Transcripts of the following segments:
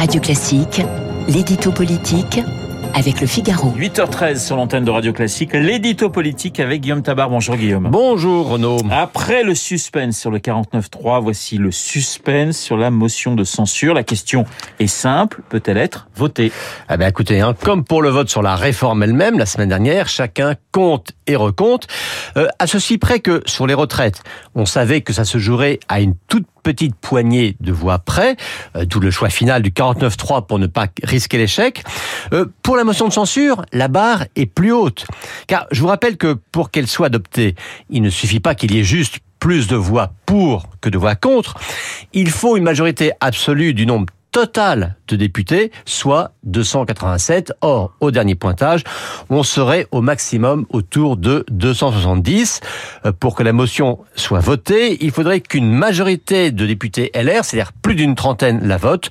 Radio Classique, l'édito politique avec le Figaro. 8h13 sur l'antenne de Radio Classique, l'édito politique avec Guillaume Tabar. Bonjour Guillaume. Bonjour Renaud. Après le suspense sur le 49.3, voici le suspense sur la motion de censure. La question est simple, peut-elle être votée? Ah ben écoutez, hein, comme pour le vote sur la réforme elle-même la semaine dernière, chacun compte et recompte. Euh, à ceci près que sur les retraites, on savait que ça se jouerait à une toute petite poignée de voix près, euh, d'où le choix final du 49-3 pour ne pas risquer l'échec. Euh, pour la motion de censure, la barre est plus haute. Car je vous rappelle que pour qu'elle soit adoptée, il ne suffit pas qu'il y ait juste plus de voix pour que de voix contre. Il faut une majorité absolue du nombre total de députés, soit 287. Or, au dernier pointage, on serait au maximum autour de 270. Euh, pour que la motion soit votée, il faudrait qu'une majorité de députés LR, c'est-à-dire plus d'une trentaine, la vote.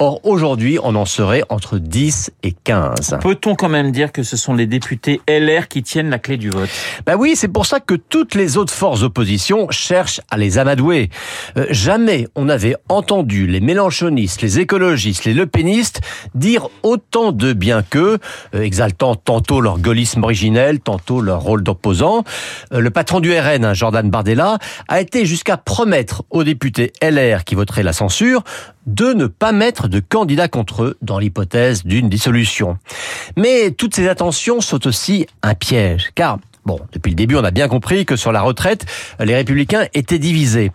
Or, aujourd'hui, on en serait entre 10 et 15. Peut-on quand même dire que ce sont les députés LR qui tiennent la clé du vote? Ben oui, c'est pour ça que toutes les autres forces d'opposition cherchent à les amadouer. Euh, jamais on n'avait entendu les mélanchonistes, les écologistes, les lepénistes dire autant de bien qu'eux, euh, exaltant tantôt leur gaullisme originel, tantôt leur rôle d'opposant. Euh, le patron du RN, hein, Jordan Bardella, a été jusqu'à promettre aux députés LR qui voteraient la censure de ne pas mettre de candidats contre eux dans l'hypothèse d'une dissolution. Mais toutes ces attentions sont aussi un piège, car Bon, depuis le début, on a bien compris que sur la retraite, les républicains étaient divisés.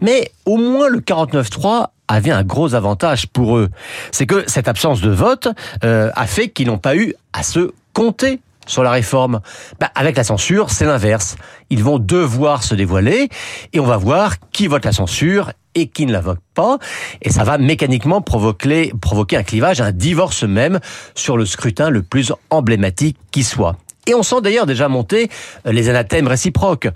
Mais au moins le 49-3 avait un gros avantage pour eux. C'est que cette absence de vote euh, a fait qu'ils n'ont pas eu à se compter sur la réforme. Bah, avec la censure, c'est l'inverse. Ils vont devoir se dévoiler et on va voir qui vote la censure et qui ne la vote pas. Et ça va mécaniquement provoquer, provoquer un clivage, un divorce même sur le scrutin le plus emblématique qui soit. Et on sent d'ailleurs déjà monter euh, les anathèmes réciproques.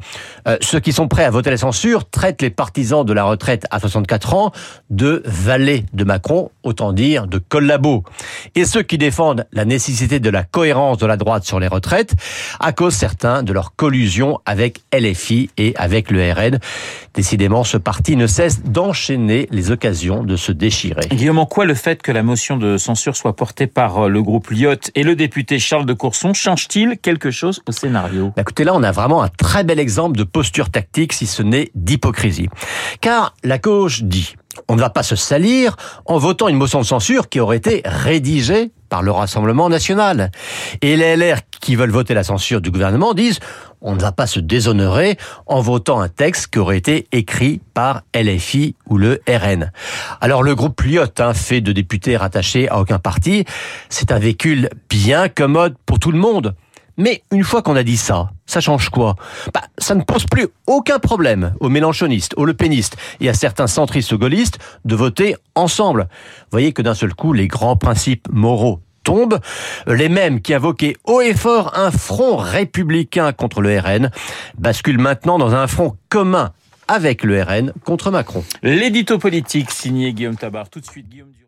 Euh, ceux qui sont prêts à voter la censure traitent les partisans de la retraite à 64 ans de valets de Macron, autant dire de collabos. Et ceux qui défendent la nécessité de la cohérence de la droite sur les retraites à cause certains de leur collusion avec LFI et avec le RN. Décidément, ce parti ne cesse d'enchaîner les occasions de se déchirer. Guillaume, quoi le fait que la motion de censure soit portée par euh, le groupe Lyotte et le député Charles de Courson change-t-il quelque chose au scénario bah, Écoutez, là, on a vraiment un très bel exemple de posture tactique, si ce n'est d'hypocrisie. Car la gauche dit on ne va pas se salir en votant une motion de censure qui aurait été rédigée par le Rassemblement national. Et les LR qui veulent voter la censure du gouvernement disent on ne va pas se déshonorer en votant un texte qui aurait été écrit par LFI ou le RN. Alors le groupe Lyotte, hein, fait de députés rattachés à aucun parti, c'est un véhicule bien commode pour tout le monde. Mais une fois qu'on a dit ça, ça change quoi? Bah, Ça ne pose plus aucun problème aux mélanchonistes, aux lepénistes et à certains centristes gaullistes de voter ensemble. Voyez que d'un seul coup, les grands principes moraux tombent. Les mêmes qui invoquaient haut et fort un front républicain contre le RN basculent maintenant dans un front commun avec le RN contre Macron. L'édito politique signé Guillaume Tabar. Tout de suite, Guillaume Durand.